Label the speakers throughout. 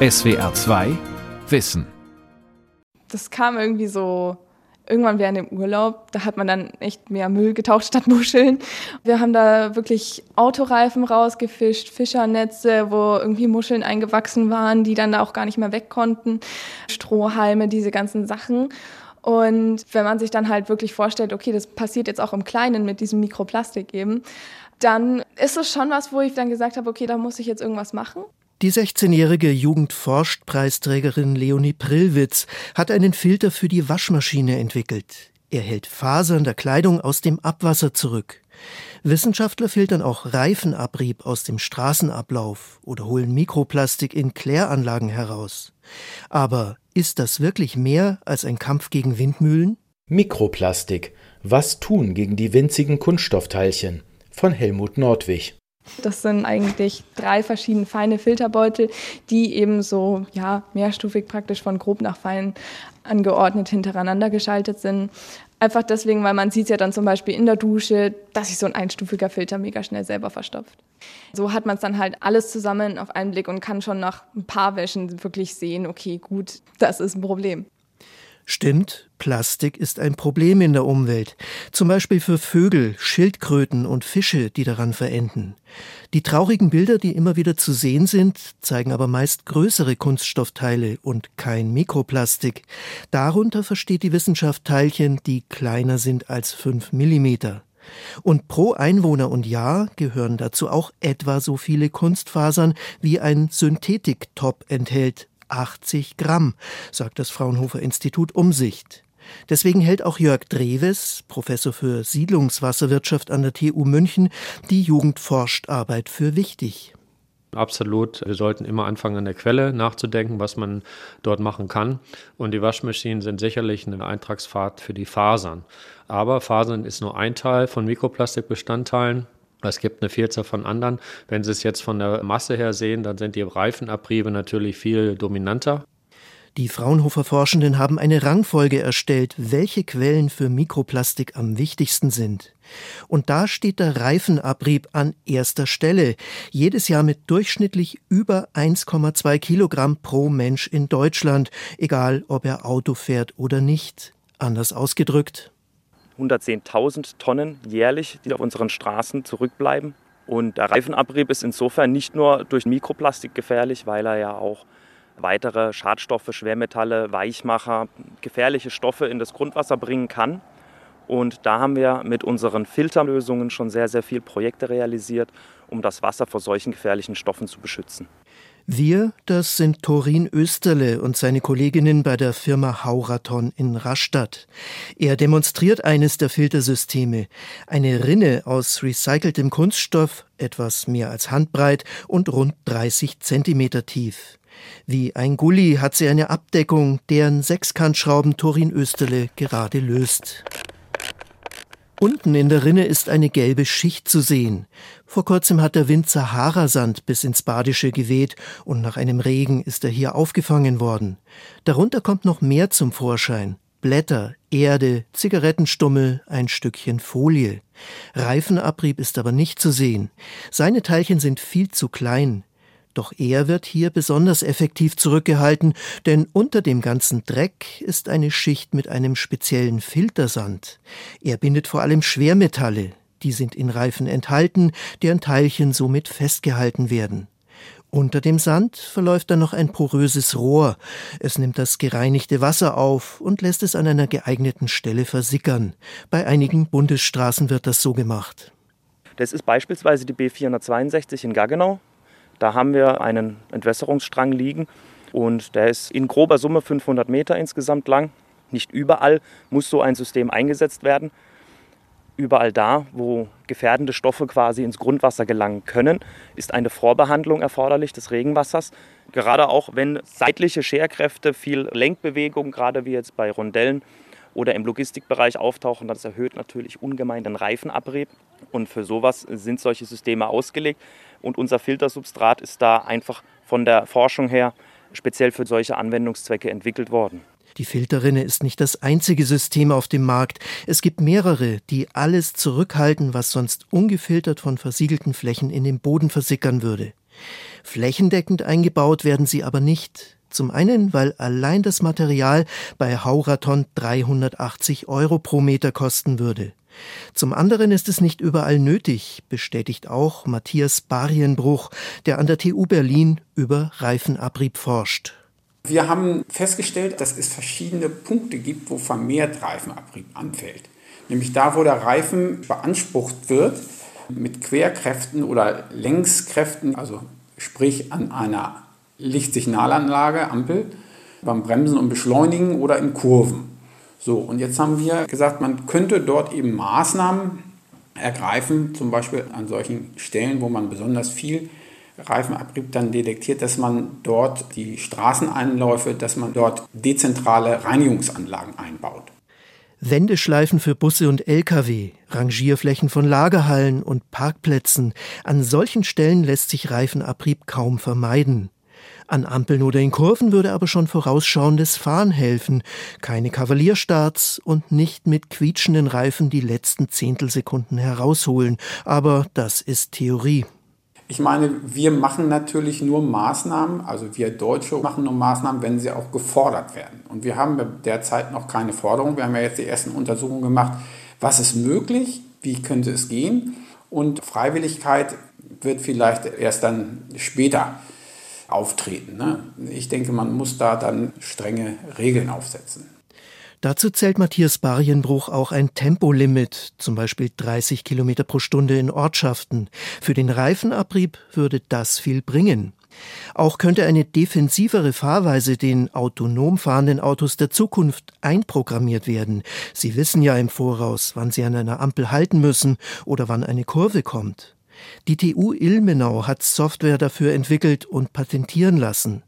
Speaker 1: SWR 2 Wissen.
Speaker 2: Das kam irgendwie so irgendwann während dem Urlaub, da hat man dann echt mehr Müll getaucht statt Muscheln. Wir haben da wirklich Autoreifen rausgefischt, Fischernetze, wo irgendwie Muscheln eingewachsen waren, die dann da auch gar nicht mehr weg konnten, Strohhalme, diese ganzen Sachen. Und wenn man sich dann halt wirklich vorstellt, okay, das passiert jetzt auch im Kleinen mit diesem Mikroplastik eben, dann ist es schon was, wo ich dann gesagt habe, okay, da muss ich jetzt irgendwas machen.
Speaker 3: Die 16-jährige Jugendforscht-Preisträgerin Leonie Prillwitz hat einen Filter für die Waschmaschine entwickelt. Er hält Fasern der Kleidung aus dem Abwasser zurück. Wissenschaftler filtern auch Reifenabrieb aus dem Straßenablauf oder holen Mikroplastik in Kläranlagen heraus. Aber ist das wirklich mehr als ein Kampf gegen Windmühlen?
Speaker 4: Mikroplastik. Was tun gegen die winzigen Kunststoffteilchen? Von Helmut Nordwig.
Speaker 2: Das sind eigentlich drei verschiedene feine Filterbeutel, die eben so ja, mehrstufig praktisch von grob nach fein angeordnet hintereinander geschaltet sind. Einfach deswegen, weil man sieht ja dann zum Beispiel in der Dusche, dass sich so ein einstufiger Filter mega schnell selber verstopft. So hat man es dann halt alles zusammen auf einen Blick und kann schon nach ein paar Wäschen wirklich sehen, okay, gut, das ist ein Problem.
Speaker 3: Stimmt, Plastik ist ein Problem in der Umwelt, zum Beispiel für Vögel, Schildkröten und Fische, die daran verenden. Die traurigen Bilder, die immer wieder zu sehen sind, zeigen aber meist größere Kunststoffteile und kein Mikroplastik. Darunter versteht die Wissenschaft Teilchen, die kleiner sind als fünf Millimeter. Und pro Einwohner und Jahr gehören dazu auch etwa so viele Kunstfasern, wie ein Synthetiktop enthält, 80 Gramm, sagt das Fraunhofer Institut Umsicht. Deswegen hält auch Jörg Dreves, Professor für Siedlungswasserwirtschaft an der TU München, die Jugendforscharbeit für wichtig.
Speaker 5: Absolut. Wir sollten immer anfangen, an der Quelle nachzudenken, was man dort machen kann. Und die Waschmaschinen sind sicherlich eine Eintragsfahrt für die Fasern. Aber Fasern ist nur ein Teil von Mikroplastikbestandteilen. Es gibt eine Vielzahl von anderen. Wenn Sie es jetzt von der Masse her sehen, dann sind die Reifenabriebe natürlich viel dominanter.
Speaker 3: Die Fraunhofer Forschenden haben eine Rangfolge erstellt, welche Quellen für Mikroplastik am wichtigsten sind. Und da steht der Reifenabrieb an erster Stelle, jedes Jahr mit durchschnittlich über 1,2 Kilogramm pro Mensch in Deutschland, egal ob er Auto fährt oder nicht. Anders ausgedrückt,
Speaker 6: 110.000 Tonnen jährlich, die auf unseren Straßen zurückbleiben. Und der Reifenabrieb ist insofern nicht nur durch Mikroplastik gefährlich, weil er ja auch weitere Schadstoffe, Schwermetalle, Weichmacher, gefährliche Stoffe in das Grundwasser bringen kann. Und da haben wir mit unseren Filterlösungen schon sehr, sehr viele Projekte realisiert, um das Wasser vor solchen gefährlichen Stoffen zu beschützen.
Speaker 3: Wir, das sind Torin Österle und seine Kolleginnen bei der Firma Hauraton in Rastatt. Er demonstriert eines der Filtersysteme. Eine Rinne aus recyceltem Kunststoff, etwas mehr als handbreit und rund 30 Zentimeter tief. Wie ein Gully hat sie eine Abdeckung, deren Sechskantschrauben Torin Österle gerade löst. Unten in der Rinne ist eine gelbe Schicht zu sehen. Vor kurzem hat der Wind Saharasand bis ins Badische geweht und nach einem Regen ist er hier aufgefangen worden. Darunter kommt noch mehr zum Vorschein. Blätter, Erde, Zigarettenstummel, ein Stückchen Folie. Reifenabrieb ist aber nicht zu sehen. Seine Teilchen sind viel zu klein. Doch er wird hier besonders effektiv zurückgehalten, denn unter dem ganzen Dreck ist eine Schicht mit einem speziellen Filtersand. Er bindet vor allem Schwermetalle, die sind in Reifen enthalten, deren Teilchen somit festgehalten werden. Unter dem Sand verläuft dann noch ein poröses Rohr. Es nimmt das gereinigte Wasser auf und lässt es an einer geeigneten Stelle versickern. Bei einigen Bundesstraßen wird das so gemacht.
Speaker 6: Das ist beispielsweise die B462 in Gaggenau. Da haben wir einen Entwässerungsstrang liegen und der ist in grober Summe 500 Meter insgesamt lang. Nicht überall muss so ein System eingesetzt werden. Überall da, wo gefährdende Stoffe quasi ins Grundwasser gelangen können, ist eine Vorbehandlung erforderlich des Regenwassers. Gerade auch wenn seitliche Scherkräfte, viel Lenkbewegung, gerade wie jetzt bei Rondellen oder im Logistikbereich auftauchen, das erhöht natürlich ungemein den Reifenabrieb. Und für sowas sind solche Systeme ausgelegt. Und unser Filtersubstrat ist da einfach von der Forschung her speziell für solche Anwendungszwecke entwickelt worden.
Speaker 3: Die Filterrinne ist nicht das einzige System auf dem Markt. Es gibt mehrere, die alles zurückhalten, was sonst ungefiltert von versiegelten Flächen in den Boden versickern würde. Flächendeckend eingebaut werden sie aber nicht. Zum einen, weil allein das Material bei Hauraton 380 Euro pro Meter kosten würde. Zum anderen ist es nicht überall nötig, bestätigt auch Matthias Barienbruch, der an der TU Berlin über Reifenabrieb forscht.
Speaker 7: Wir haben festgestellt, dass es verschiedene Punkte gibt, wo vermehrt Reifenabrieb anfällt. Nämlich da, wo der Reifen beansprucht wird mit Querkräften oder Längskräften, also sprich an einer Lichtsignalanlage, Ampel, beim Bremsen und Beschleunigen oder in Kurven. So, und jetzt haben wir gesagt, man könnte dort eben Maßnahmen ergreifen, zum Beispiel an solchen Stellen, wo man besonders viel Reifenabrieb dann detektiert, dass man dort die Straßeneinläufe, dass man dort dezentrale Reinigungsanlagen einbaut.
Speaker 3: Wendeschleifen für Busse und Lkw, Rangierflächen von Lagerhallen und Parkplätzen. An solchen Stellen lässt sich Reifenabrieb kaum vermeiden. An Ampeln oder in Kurven würde aber schon vorausschauendes Fahren helfen. Keine Kavalierstarts und nicht mit quietschenden Reifen die letzten Zehntelsekunden herausholen. Aber das ist Theorie.
Speaker 7: Ich meine, wir machen natürlich nur Maßnahmen, also wir Deutsche machen nur Maßnahmen, wenn sie auch gefordert werden. Und wir haben derzeit noch keine Forderung. Wir haben ja jetzt die ersten Untersuchungen gemacht, was ist möglich, wie könnte es gehen. Und Freiwilligkeit wird vielleicht erst dann später auftreten. Ne? Ich denke, man muss da dann strenge Regeln aufsetzen.
Speaker 3: Dazu zählt Matthias Barienbruch auch ein Tempolimit, zum Beispiel 30 Kilometer pro Stunde in Ortschaften. Für den Reifenabrieb würde das viel bringen. Auch könnte eine defensivere Fahrweise den autonom fahrenden Autos der Zukunft einprogrammiert werden. Sie wissen ja im Voraus, wann sie an einer Ampel halten müssen oder wann eine Kurve kommt. Die TU Ilmenau hat Software dafür entwickelt und patentieren lassen.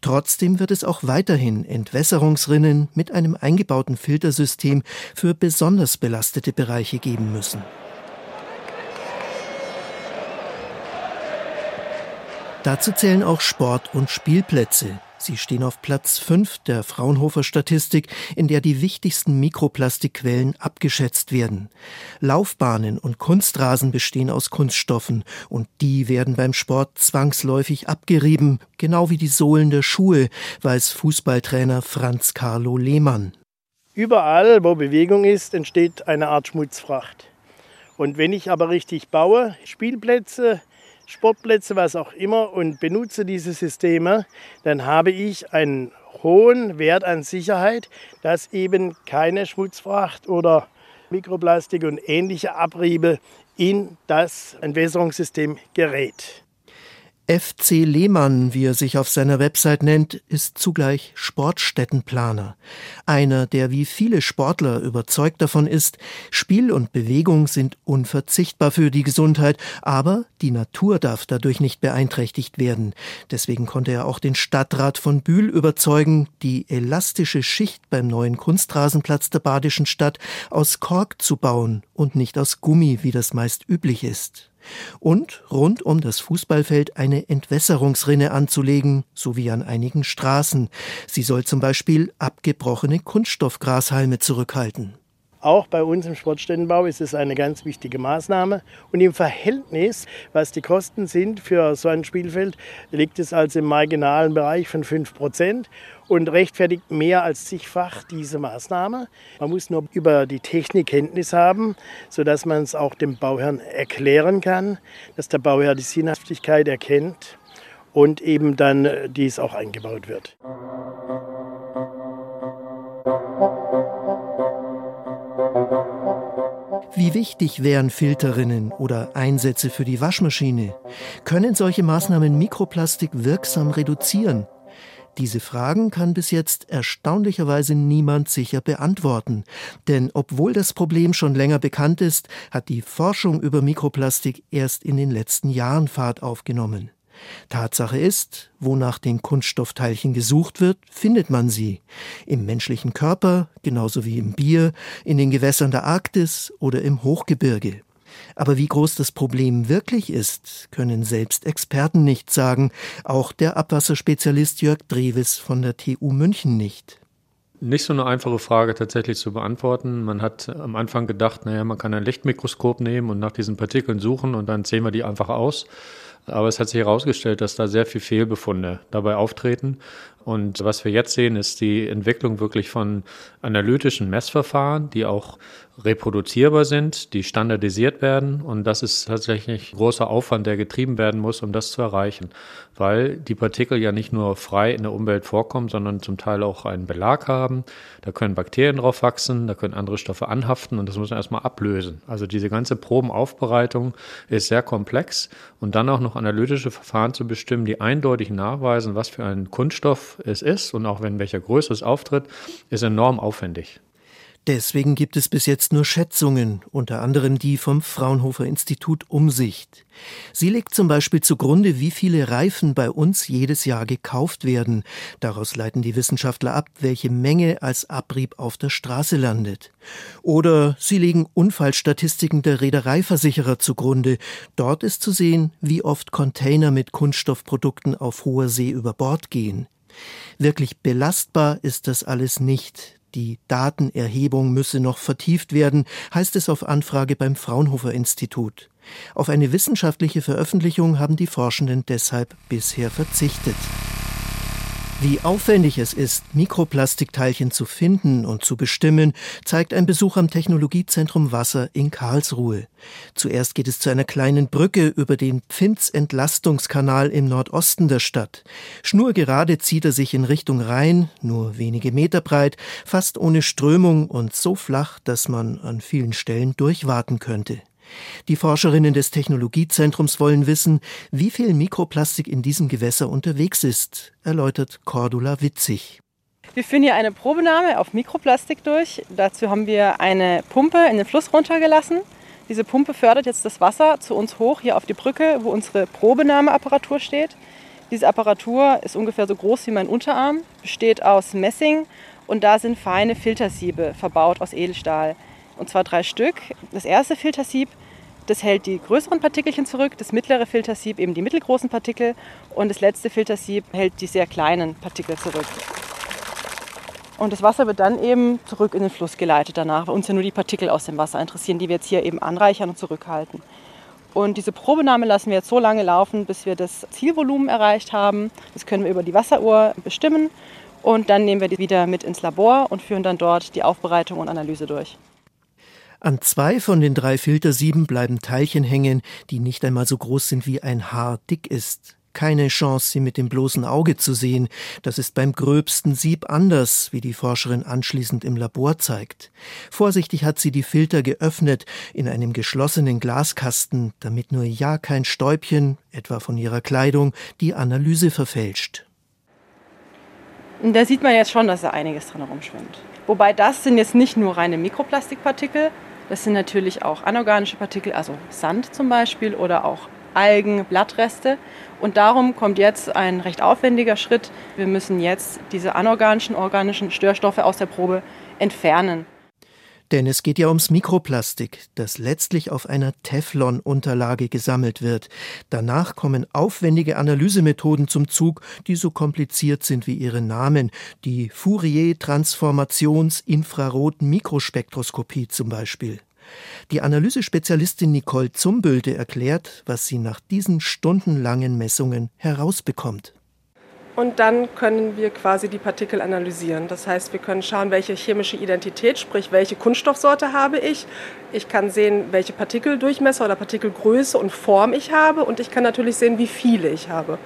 Speaker 3: Trotzdem wird es auch weiterhin Entwässerungsrinnen mit einem eingebauten Filtersystem für besonders belastete Bereiche geben müssen. Dazu zählen auch Sport- und Spielplätze. Sie stehen auf Platz 5 der Fraunhofer Statistik, in der die wichtigsten Mikroplastikquellen abgeschätzt werden. Laufbahnen und Kunstrasen bestehen aus Kunststoffen und die werden beim Sport zwangsläufig abgerieben, genau wie die Sohlen der Schuhe, weiß Fußballtrainer Franz Carlo Lehmann.
Speaker 8: Überall, wo Bewegung ist, entsteht eine Art Schmutzfracht. Und wenn ich aber richtig baue, Spielplätze, Sportplätze, was auch immer und benutze diese Systeme, dann habe ich einen hohen Wert an Sicherheit, dass eben keine Schmutzfracht oder Mikroplastik und ähnliche Abriebe in das Entwässerungssystem gerät.
Speaker 3: FC Lehmann, wie er sich auf seiner Website nennt, ist zugleich Sportstättenplaner. Einer, der wie viele Sportler überzeugt davon ist, Spiel und Bewegung sind unverzichtbar für die Gesundheit, aber die Natur darf dadurch nicht beeinträchtigt werden. Deswegen konnte er auch den Stadtrat von Bühl überzeugen, die elastische Schicht beim neuen Kunstrasenplatz der badischen Stadt aus Kork zu bauen und nicht aus Gummi, wie das meist üblich ist und rund um das Fußballfeld eine Entwässerungsrinne anzulegen, sowie an einigen Straßen. Sie soll zum Beispiel abgebrochene Kunststoffgrashalme zurückhalten.
Speaker 8: Auch bei uns im Sportstättenbau ist es eine ganz wichtige Maßnahme. Und im Verhältnis, was die Kosten sind für so ein Spielfeld, liegt es also im marginalen Bereich von 5 Prozent und rechtfertigt mehr als zigfach diese Maßnahme. Man muss nur über die Technik Kenntnis haben, sodass man es auch dem Bauherrn erklären kann, dass der Bauherr die Sinnhaftigkeit erkennt und eben dann dies auch eingebaut wird.
Speaker 3: Wie wichtig wären Filterinnen oder Einsätze für die Waschmaschine? Können solche Maßnahmen Mikroplastik wirksam reduzieren? Diese Fragen kann bis jetzt erstaunlicherweise niemand sicher beantworten. Denn obwohl das Problem schon länger bekannt ist, hat die Forschung über Mikroplastik erst in den letzten Jahren Fahrt aufgenommen. Tatsache ist, wo nach den Kunststoffteilchen gesucht wird, findet man sie. Im menschlichen Körper, genauso wie im Bier, in den Gewässern der Arktis oder im Hochgebirge. Aber wie groß das Problem wirklich ist, können selbst Experten nicht sagen, auch der Abwasserspezialist Jörg Drewes von der TU München nicht.
Speaker 5: Nicht so eine einfache Frage tatsächlich zu beantworten. Man hat am Anfang gedacht, naja, man kann ein Lichtmikroskop nehmen und nach diesen Partikeln suchen und dann zählen wir die einfach aus. Aber es hat sich herausgestellt, dass da sehr viel Fehlbefunde dabei auftreten. Und was wir jetzt sehen, ist die Entwicklung wirklich von analytischen Messverfahren, die auch reproduzierbar sind, die standardisiert werden. Und das ist tatsächlich großer Aufwand, der getrieben werden muss, um das zu erreichen. Weil die Partikel ja nicht nur frei in der Umwelt vorkommen, sondern zum Teil auch einen Belag haben. Da können Bakterien drauf wachsen, da können andere Stoffe anhaften und das muss man erstmal ablösen. Also diese ganze Probenaufbereitung ist sehr komplex und dann auch noch analytische Verfahren zu bestimmen, die eindeutig nachweisen, was für ein Kunststoff es ist und auch wenn welcher Größe es auftritt, ist enorm aufwendig.
Speaker 3: Deswegen gibt es bis jetzt nur Schätzungen, unter anderem die vom Fraunhofer Institut Umsicht. Sie legt zum Beispiel zugrunde, wie viele Reifen bei uns jedes Jahr gekauft werden. Daraus leiten die Wissenschaftler ab, welche Menge als Abrieb auf der Straße landet. Oder sie legen Unfallstatistiken der Reedereiversicherer zugrunde. Dort ist zu sehen, wie oft Container mit Kunststoffprodukten auf hoher See über Bord gehen. Wirklich belastbar ist das alles nicht. Die Datenerhebung müsse noch vertieft werden, heißt es auf Anfrage beim Fraunhofer Institut. Auf eine wissenschaftliche Veröffentlichung haben die Forschenden deshalb bisher verzichtet. Wie aufwendig es ist, Mikroplastikteilchen zu finden und zu bestimmen, zeigt ein Besuch am Technologiezentrum Wasser in Karlsruhe. Zuerst geht es zu einer kleinen Brücke über den Pfinz-Entlastungskanal im Nordosten der Stadt. Schnurgerade zieht er sich in Richtung Rhein, nur wenige Meter breit, fast ohne Strömung und so flach, dass man an vielen Stellen durchwarten könnte. Die Forscherinnen des Technologiezentrums wollen wissen, wie viel Mikroplastik in diesem Gewässer unterwegs ist, erläutert Cordula Witzig.
Speaker 9: Wir führen hier eine Probenahme auf Mikroplastik durch. Dazu haben wir eine Pumpe in den Fluss runtergelassen. Diese Pumpe fördert jetzt das Wasser zu uns hoch hier auf die Brücke, wo unsere Probenahmeapparatur steht. Diese Apparatur ist ungefähr so groß wie mein Unterarm, besteht aus Messing und da sind feine Filtersiebe verbaut aus Edelstahl. Und zwar drei Stück. Das erste Filtersieb das hält die größeren Partikelchen zurück, das mittlere Filtersieb eben die mittelgroßen Partikel und das letzte Filtersieb hält die sehr kleinen Partikel zurück. Und das Wasser wird dann eben zurück in den Fluss geleitet danach, weil uns ja nur die Partikel aus dem Wasser interessieren, die wir jetzt hier eben anreichern und zurückhalten. Und diese Probenahme lassen wir jetzt so lange laufen, bis wir das Zielvolumen erreicht haben. Das können wir über die Wasseruhr bestimmen. Und dann nehmen wir die wieder mit ins Labor und führen dann dort die Aufbereitung und Analyse durch.
Speaker 3: An zwei von den drei Filtersieben bleiben Teilchen hängen, die nicht einmal so groß sind wie ein Haar dick ist. Keine Chance, sie mit dem bloßen Auge zu sehen. Das ist beim gröbsten Sieb anders, wie die Forscherin anschließend im Labor zeigt. Vorsichtig hat sie die Filter geöffnet in einem geschlossenen Glaskasten, damit nur ja kein Stäubchen, etwa von ihrer Kleidung, die Analyse verfälscht.
Speaker 9: Da sieht man jetzt schon, dass da einiges dran rumschwimmt. Wobei das sind jetzt nicht nur reine Mikroplastikpartikel, das sind natürlich auch anorganische Partikel, also Sand zum Beispiel oder auch Algen, Blattreste. Und darum kommt jetzt ein recht aufwendiger Schritt. Wir müssen jetzt diese anorganischen, organischen Störstoffe aus der Probe entfernen.
Speaker 3: Denn es geht ja ums Mikroplastik, das letztlich auf einer Teflon-Unterlage gesammelt wird. Danach kommen aufwendige Analysemethoden zum Zug, die so kompliziert sind wie ihre Namen. Die Fourier-Transformations-Infrarot-Mikrospektroskopie zum Beispiel. Die Analysespezialistin Nicole Zumbülte erklärt, was sie nach diesen stundenlangen Messungen herausbekommt.
Speaker 10: Und dann können wir quasi die Partikel analysieren. Das heißt, wir können schauen, welche chemische Identität, sprich welche Kunststoffsorte habe ich. Ich kann sehen, welche Partikeldurchmesser oder Partikelgröße und Form ich habe. Und ich kann natürlich sehen, wie viele ich habe.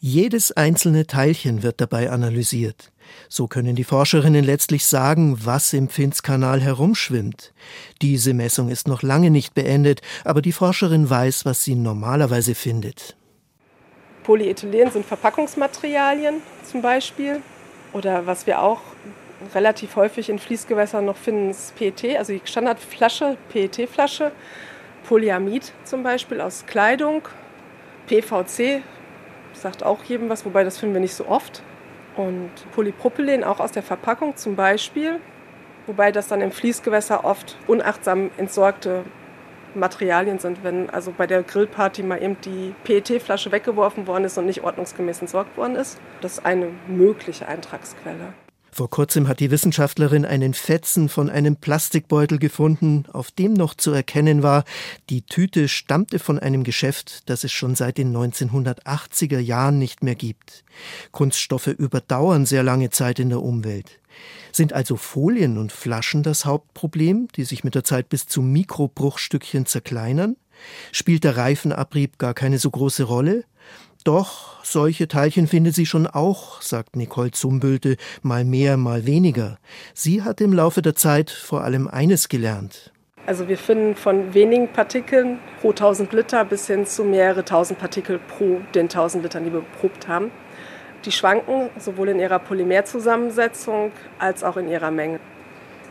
Speaker 3: Jedes einzelne Teilchen wird dabei analysiert. So können die Forscherinnen letztlich sagen, was im Pfinzkanal herumschwimmt. Diese Messung ist noch lange nicht beendet, aber die Forscherin weiß, was sie normalerweise findet.
Speaker 10: Polyethylen sind Verpackungsmaterialien zum Beispiel. Oder was wir auch relativ häufig in Fließgewässern noch finden, ist PET, also die Standardflasche, PET-Flasche. Polyamid zum Beispiel aus Kleidung. PVC sagt auch jedem was, wobei das finden wir nicht so oft. Und Polypropylen auch aus der Verpackung zum Beispiel, wobei das dann im Fließgewässer oft unachtsam entsorgte Materialien sind, wenn also bei der Grillparty mal eben die PET-Flasche weggeworfen worden ist und nicht ordnungsgemäß entsorgt worden ist. Das ist eine mögliche Eintragsquelle.
Speaker 3: Vor kurzem hat die Wissenschaftlerin einen Fetzen von einem Plastikbeutel gefunden, auf dem noch zu erkennen war, die Tüte stammte von einem Geschäft, das es schon seit den 1980er Jahren nicht mehr gibt. Kunststoffe überdauern sehr lange Zeit in der Umwelt. Sind also Folien und Flaschen das Hauptproblem, die sich mit der Zeit bis zu Mikrobruchstückchen zerkleinern? Spielt der Reifenabrieb gar keine so große Rolle? Doch, solche Teilchen findet sie schon auch, sagt Nicole Zumbülte, mal mehr, mal weniger. Sie hat im Laufe der Zeit vor allem eines gelernt.
Speaker 10: Also wir finden von wenigen Partikeln pro 1000 Liter bis hin zu mehrere tausend Partikel pro den 1000 Litern, die wir beprobt haben. Die schwanken sowohl in ihrer Polymerzusammensetzung als auch in ihrer Menge.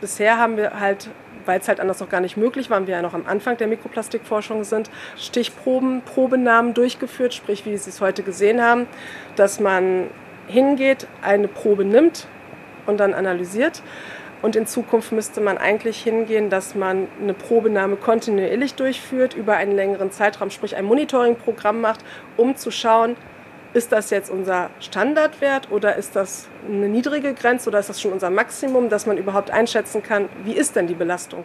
Speaker 10: Bisher haben wir halt weil es halt anders noch gar nicht möglich war, wir ja noch am Anfang der Mikroplastikforschung sind, Stichproben, Probenahmen durchgeführt, sprich wie Sie es heute gesehen haben, dass man hingeht, eine Probe nimmt und dann analysiert. Und in Zukunft müsste man eigentlich hingehen, dass man eine Probenahme kontinuierlich durchführt über einen längeren Zeitraum, sprich ein Monitoringprogramm macht, um zu schauen, ist das jetzt unser Standardwert oder ist das eine niedrige Grenze oder ist das schon unser Maximum, dass man überhaupt einschätzen kann, wie ist denn die Belastung?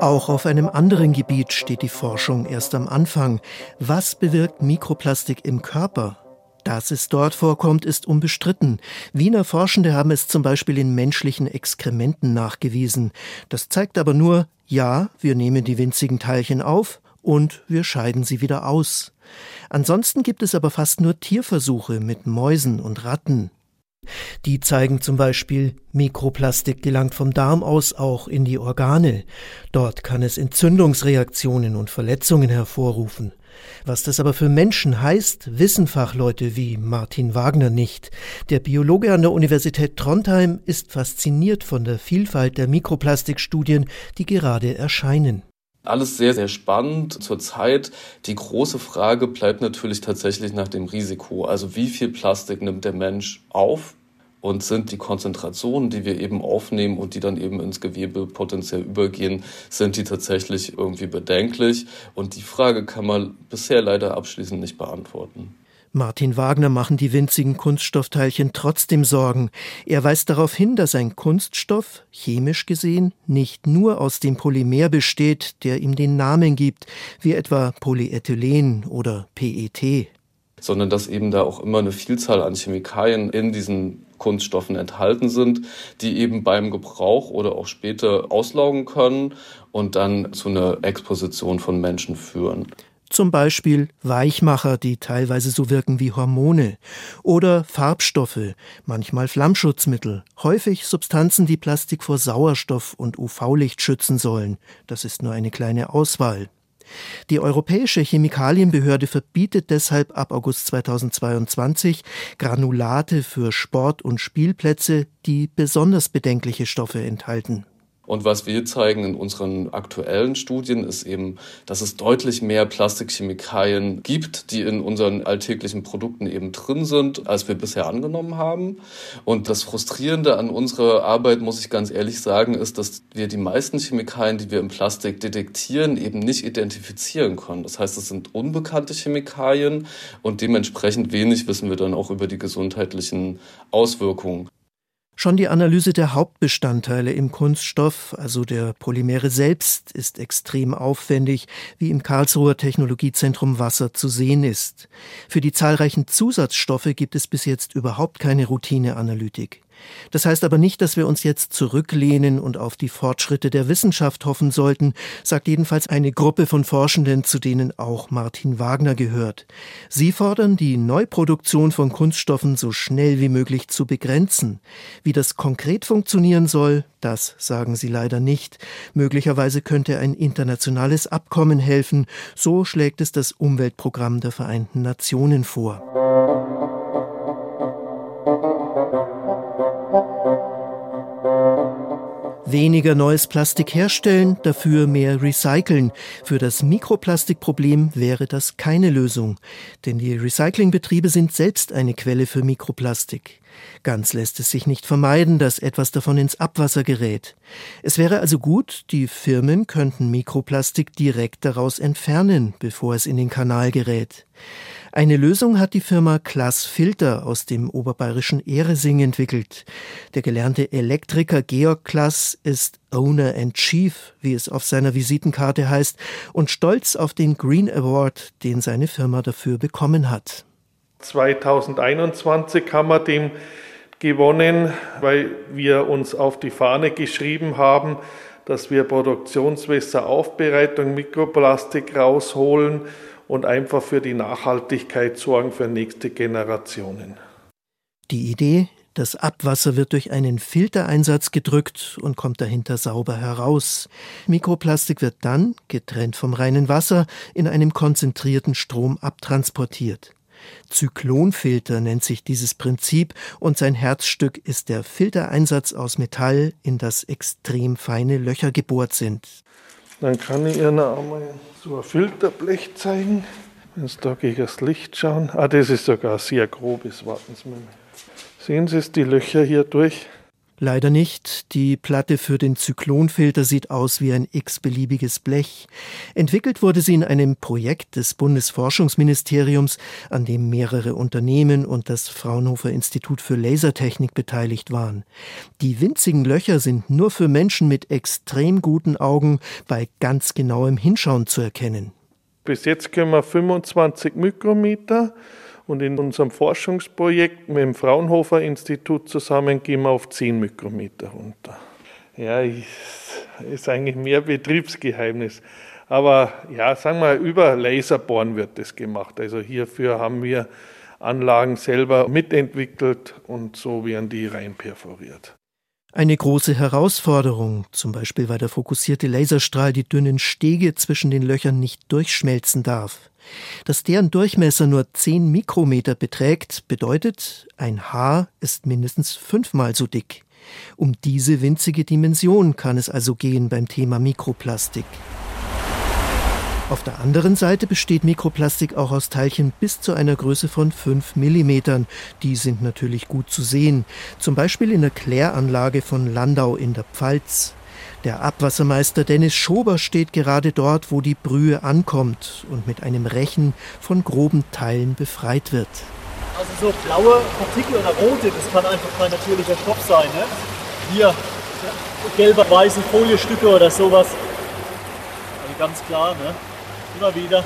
Speaker 3: Auch auf einem anderen Gebiet steht die Forschung erst am Anfang. Was bewirkt Mikroplastik im Körper? Dass es dort vorkommt, ist unbestritten. Wiener Forschende haben es zum Beispiel in menschlichen Exkrementen nachgewiesen. Das zeigt aber nur, ja, wir nehmen die winzigen Teilchen auf und wir scheiden sie wieder aus. Ansonsten gibt es aber fast nur Tierversuche mit Mäusen und Ratten. Die zeigen zum Beispiel, Mikroplastik gelangt vom Darm aus auch in die Organe. Dort kann es Entzündungsreaktionen und Verletzungen hervorrufen. Was das aber für Menschen heißt, wissen Fachleute wie Martin Wagner nicht. Der Biologe an der Universität Trondheim ist fasziniert von der Vielfalt der Mikroplastikstudien, die gerade erscheinen.
Speaker 11: Alles sehr, sehr spannend. Zurzeit die große Frage bleibt natürlich tatsächlich nach dem Risiko. Also wie viel Plastik nimmt der Mensch auf? Und sind die Konzentrationen, die wir eben aufnehmen und die dann eben ins Gewebe potenziell übergehen, sind die tatsächlich irgendwie bedenklich? Und die Frage kann man bisher leider abschließend nicht beantworten.
Speaker 3: Martin Wagner machen die winzigen Kunststoffteilchen trotzdem Sorgen. Er weist darauf hin, dass ein Kunststoff, chemisch gesehen, nicht nur aus dem Polymer besteht, der ihm den Namen gibt, wie etwa Polyethylen oder PET
Speaker 11: sondern dass eben da auch immer eine Vielzahl an Chemikalien in diesen Kunststoffen enthalten sind, die eben beim Gebrauch oder auch später auslaugen können und dann zu einer Exposition von Menschen führen.
Speaker 3: Zum Beispiel Weichmacher, die teilweise so wirken wie Hormone, oder Farbstoffe, manchmal Flammschutzmittel, häufig Substanzen, die Plastik vor Sauerstoff und UV-Licht schützen sollen. Das ist nur eine kleine Auswahl. Die Europäische Chemikalienbehörde verbietet deshalb ab August 2022 Granulate für Sport- und Spielplätze, die besonders bedenkliche Stoffe enthalten.
Speaker 11: Und was wir zeigen in unseren aktuellen Studien ist eben, dass es deutlich mehr Plastikchemikalien gibt, die in unseren alltäglichen Produkten eben drin sind, als wir bisher angenommen haben. Und das Frustrierende an unserer Arbeit, muss ich ganz ehrlich sagen, ist, dass wir die meisten Chemikalien, die wir im Plastik detektieren, eben nicht identifizieren können. Das heißt, es sind unbekannte Chemikalien und dementsprechend wenig wissen wir dann auch über die gesundheitlichen Auswirkungen.
Speaker 3: Schon die Analyse der Hauptbestandteile im Kunststoff, also der Polymere selbst, ist extrem aufwendig, wie im Karlsruher Technologiezentrum Wasser zu sehen ist. Für die zahlreichen Zusatzstoffe gibt es bis jetzt überhaupt keine Routineanalytik. Das heißt aber nicht, dass wir uns jetzt zurücklehnen und auf die Fortschritte der Wissenschaft hoffen sollten, sagt jedenfalls eine Gruppe von Forschenden, zu denen auch Martin Wagner gehört. Sie fordern, die Neuproduktion von Kunststoffen so schnell wie möglich zu begrenzen. Wie das konkret funktionieren soll, das sagen sie leider nicht. Möglicherweise könnte ein internationales Abkommen helfen, so schlägt es das Umweltprogramm der Vereinten Nationen vor. Weniger neues Plastik herstellen, dafür mehr recyceln. Für das Mikroplastikproblem wäre das keine Lösung, denn die Recyclingbetriebe sind selbst eine Quelle für Mikroplastik. Ganz lässt es sich nicht vermeiden, dass etwas davon ins Abwasser gerät. Es wäre also gut, die Firmen könnten Mikroplastik direkt daraus entfernen, bevor es in den Kanal gerät. Eine Lösung hat die Firma Klaas Filter aus dem oberbayerischen Ehresing entwickelt. Der gelernte Elektriker Georg Klaas ist Owner and Chief, wie es auf seiner Visitenkarte heißt, und stolz auf den Green Award, den seine Firma dafür bekommen hat.
Speaker 12: 2021 haben wir den gewonnen, weil wir uns auf die Fahne geschrieben haben, dass wir Produktionswasseraufbereitung, Mikroplastik rausholen und einfach für die Nachhaltigkeit sorgen für nächste Generationen.
Speaker 3: Die Idee, das Abwasser wird durch einen Filtereinsatz gedrückt und kommt dahinter sauber heraus. Mikroplastik wird dann, getrennt vom reinen Wasser, in einem konzentrierten Strom abtransportiert. Zyklonfilter nennt sich dieses Prinzip und sein Herzstück ist der Filtereinsatz aus Metall, in das extrem feine Löcher gebohrt sind.
Speaker 12: Dann kann ich Ihnen einmal so ein Filterblech zeigen. Wenn Sie da gegen das Licht schauen. Ah, das ist sogar sehr grobes. Warten Sie mal. Sehen Sie es, die Löcher hier durch?
Speaker 3: Leider nicht. Die Platte für den Zyklonfilter sieht aus wie ein x-beliebiges Blech. Entwickelt wurde sie in einem Projekt des Bundesforschungsministeriums, an dem mehrere Unternehmen und das Fraunhofer Institut für Lasertechnik beteiligt waren. Die winzigen Löcher sind nur für Menschen mit extrem guten Augen bei ganz genauem Hinschauen zu erkennen.
Speaker 12: Bis jetzt können wir 25 Mikrometer und in unserem Forschungsprojekt mit dem Fraunhofer Institut zusammen gehen wir auf 10 Mikrometer runter. Ja, ist eigentlich mehr Betriebsgeheimnis. Aber ja, sagen wir, über Laserbohren wird das gemacht. Also hierfür haben wir Anlagen selber mitentwickelt und so werden die rein perforiert.
Speaker 3: Eine große Herausforderung, zum Beispiel weil der fokussierte Laserstrahl die dünnen Stege zwischen den Löchern nicht durchschmelzen darf. Dass deren Durchmesser nur 10 Mikrometer beträgt, bedeutet, ein Haar ist mindestens fünfmal so dick. Um diese winzige Dimension kann es also gehen beim Thema Mikroplastik. Auf der anderen Seite besteht Mikroplastik auch aus Teilchen bis zu einer Größe von 5 Millimetern. Die sind natürlich gut zu sehen, zum Beispiel in der Kläranlage von Landau in der Pfalz. Der Abwassermeister Dennis Schober steht gerade dort, wo die Brühe ankommt und mit einem Rechen von groben Teilen befreit wird.
Speaker 13: Also so blaue Partikel oder rote, das kann einfach kein natürlicher Stoff sein. Ne? Hier gelbe, weiße Foliestücke oder sowas. Also ganz klar, ne? immer wieder.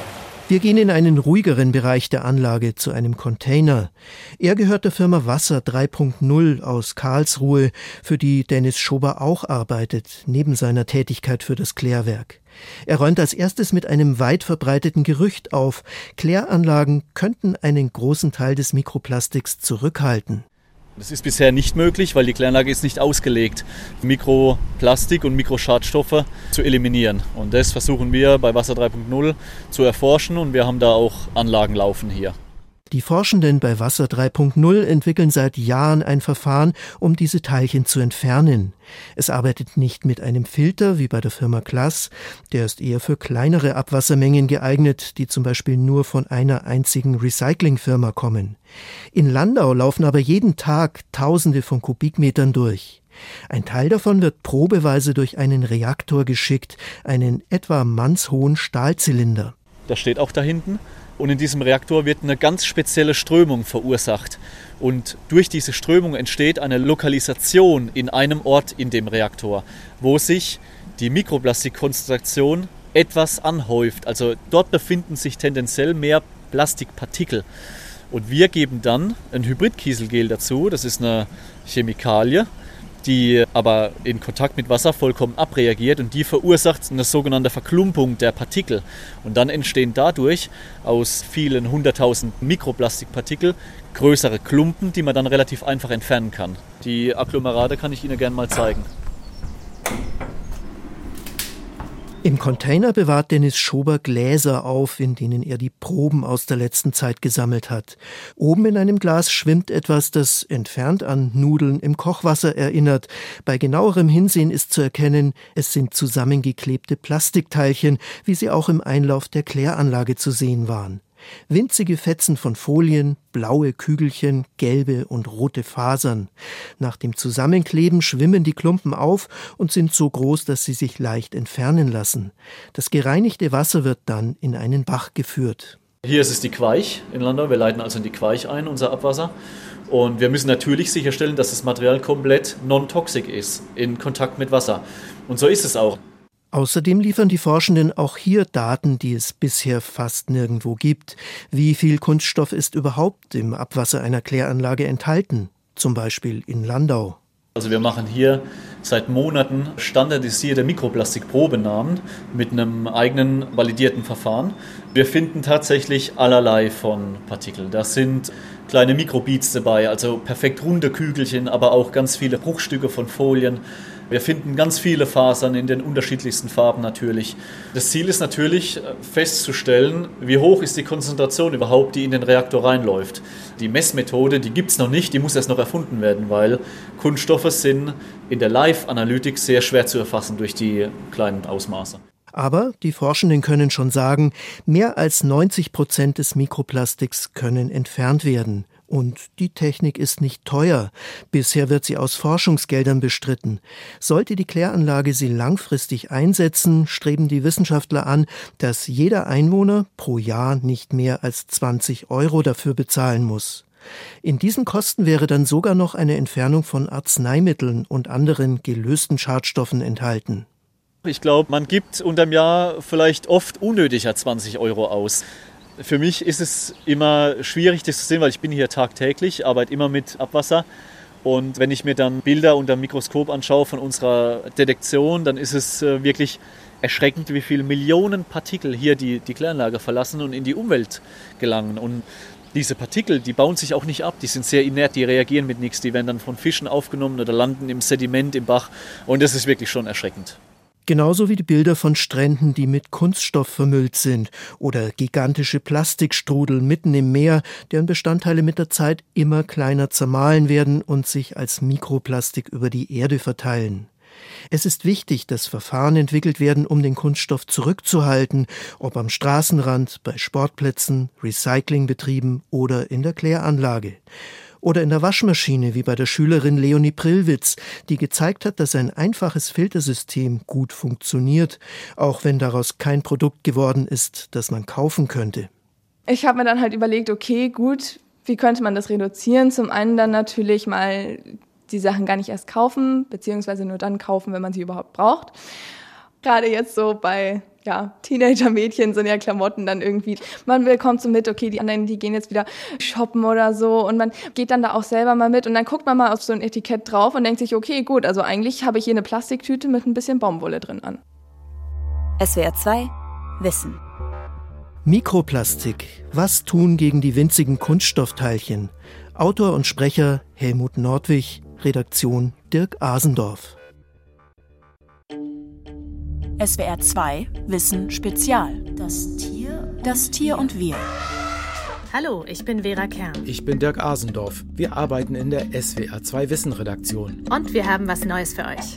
Speaker 3: Wir gehen in einen ruhigeren Bereich der Anlage zu einem Container. Er gehört der Firma Wasser 3.0 aus Karlsruhe, für die Dennis Schober auch arbeitet, neben seiner Tätigkeit für das Klärwerk. Er räumt als erstes mit einem weit verbreiteten Gerücht auf, Kläranlagen könnten einen großen Teil des Mikroplastiks zurückhalten.
Speaker 13: Das ist bisher nicht möglich, weil die Kläranlage ist nicht ausgelegt, Mikroplastik und Mikroschadstoffe zu eliminieren. Und das versuchen wir bei Wasser 3.0 zu erforschen und wir haben da auch Anlagen laufen hier.
Speaker 3: Die Forschenden bei Wasser 3.0 entwickeln seit Jahren ein Verfahren, um diese Teilchen zu entfernen. Es arbeitet nicht mit einem Filter wie bei der Firma Klass, der ist eher für kleinere Abwassermengen geeignet, die zum Beispiel nur von einer einzigen Recyclingfirma kommen. In Landau laufen aber jeden Tag Tausende von Kubikmetern durch. Ein Teil davon wird probeweise durch einen Reaktor geschickt, einen etwa mannshohen Stahlzylinder.
Speaker 13: Das steht auch da hinten. Und in diesem Reaktor wird eine ganz spezielle Strömung verursacht. Und durch diese Strömung entsteht eine Lokalisation in einem Ort in dem Reaktor, wo sich die Mikroplastikkonzentration etwas anhäuft. Also dort befinden sich tendenziell mehr Plastikpartikel. Und wir geben dann ein Hybridkieselgel dazu, das ist eine Chemikalie, die aber in Kontakt mit Wasser vollkommen abreagiert und die verursacht eine sogenannte Verklumpung der Partikel. Und dann entstehen dadurch aus vielen hunderttausend Mikroplastikpartikel größere Klumpen, die man dann relativ einfach entfernen kann. Die Agglomerate kann ich Ihnen gerne mal zeigen.
Speaker 3: Im Container bewahrt Dennis Schober Gläser auf, in denen er die Proben aus der letzten Zeit gesammelt hat. Oben in einem Glas schwimmt etwas, das entfernt an Nudeln im Kochwasser erinnert. Bei genauerem Hinsehen ist zu erkennen, es sind zusammengeklebte Plastikteilchen, wie sie auch im Einlauf der Kläranlage zu sehen waren. Winzige Fetzen von Folien, blaue Kügelchen, gelbe und rote Fasern. Nach dem Zusammenkleben schwimmen die Klumpen auf und sind so groß, dass sie sich leicht entfernen lassen. Das gereinigte Wasser wird dann in einen Bach geführt.
Speaker 13: Hier ist es die Queich in Landau. Wir leiten also in die Queich ein, unser Abwasser. Und wir müssen natürlich sicherstellen, dass das Material komplett non-toxic ist, in Kontakt mit Wasser. Und so ist es auch.
Speaker 3: Außerdem liefern die Forschenden auch hier Daten, die es bisher fast nirgendwo gibt. Wie viel Kunststoff ist überhaupt im Abwasser einer Kläranlage enthalten? Zum Beispiel in Landau.
Speaker 13: Also wir machen hier seit Monaten standardisierte Mikroplastikprobenahmen mit einem eigenen validierten Verfahren. Wir finden tatsächlich allerlei von Partikeln. Das sind kleine Mikrobeats dabei, also perfekt runde Kügelchen, aber auch ganz viele Bruchstücke von Folien. Wir finden ganz viele Fasern in den unterschiedlichsten Farben natürlich. Das Ziel ist natürlich äh, festzustellen, wie hoch ist die Konzentration überhaupt, die in den Reaktor reinläuft. Die Messmethode, die gibt es noch nicht, die muss erst noch erfunden werden, weil Kunststoffe sind in der Live-Analytik sehr schwer zu erfassen durch die kleinen Ausmaße.
Speaker 3: Aber die Forschenden können schon sagen, mehr als 90 Prozent des Mikroplastiks können entfernt werden. Und die Technik ist nicht teuer. Bisher wird sie aus Forschungsgeldern bestritten. Sollte die Kläranlage sie langfristig einsetzen, streben die Wissenschaftler an, dass jeder Einwohner pro Jahr nicht mehr als 20 Euro dafür bezahlen muss. In diesen Kosten wäre dann sogar noch eine Entfernung von Arzneimitteln und anderen gelösten Schadstoffen enthalten.
Speaker 13: Ich glaube, man gibt unterm Jahr vielleicht oft unnötiger 20 Euro aus. Für mich ist es immer schwierig, das zu sehen, weil ich bin hier tagtäglich, arbeite immer mit Abwasser. Und wenn ich mir dann Bilder unter dem Mikroskop anschaue von unserer Detektion, dann ist es äh, wirklich erschreckend, wie viele Millionen Partikel hier die, die Kläranlage verlassen und in die Umwelt gelangen. Und diese Partikel, die bauen sich auch nicht ab, die sind sehr inert, die reagieren mit nichts, die werden dann von Fischen aufgenommen oder landen im Sediment im Bach. Und das ist wirklich schon erschreckend.
Speaker 3: Genauso wie die Bilder von Stränden, die mit Kunststoff vermüllt sind oder gigantische Plastikstrudel mitten im Meer, deren Bestandteile mit der Zeit immer kleiner zermahlen werden und sich als Mikroplastik über die Erde verteilen. Es ist wichtig, dass Verfahren entwickelt werden, um den Kunststoff zurückzuhalten, ob am Straßenrand, bei Sportplätzen, Recyclingbetrieben oder in der Kläranlage oder in der Waschmaschine, wie bei der Schülerin Leonie Prillwitz, die gezeigt hat, dass ein einfaches Filtersystem gut funktioniert, auch wenn daraus kein Produkt geworden ist, das man kaufen könnte.
Speaker 2: Ich habe mir dann halt überlegt, okay, gut, wie könnte man das reduzieren? Zum einen dann natürlich mal die Sachen gar nicht erst kaufen, beziehungsweise nur dann kaufen, wenn man sie überhaupt braucht. Gerade jetzt so bei ja, Teenager-Mädchen sind ja Klamotten dann irgendwie. Man bekommt so mit, okay, die anderen, die gehen jetzt wieder shoppen oder so und man geht dann da auch selber mal mit und dann guckt man mal auf so ein Etikett drauf und denkt sich, okay, gut, also eigentlich habe ich hier eine Plastiktüte mit ein bisschen Baumwolle drin an.
Speaker 14: SWR 2 Wissen.
Speaker 3: Mikroplastik. Was tun gegen die winzigen Kunststoffteilchen? Autor und Sprecher Helmut Nordwig, Redaktion Dirk Asendorf.
Speaker 14: SWR 2 Wissen Spezial. Das Tier. Das Tier und wir.
Speaker 15: Hallo, ich bin Vera Kern.
Speaker 4: Ich bin Dirk Asendorf. Wir arbeiten in der SWR 2 Wissen Redaktion.
Speaker 15: Und wir haben was Neues für euch.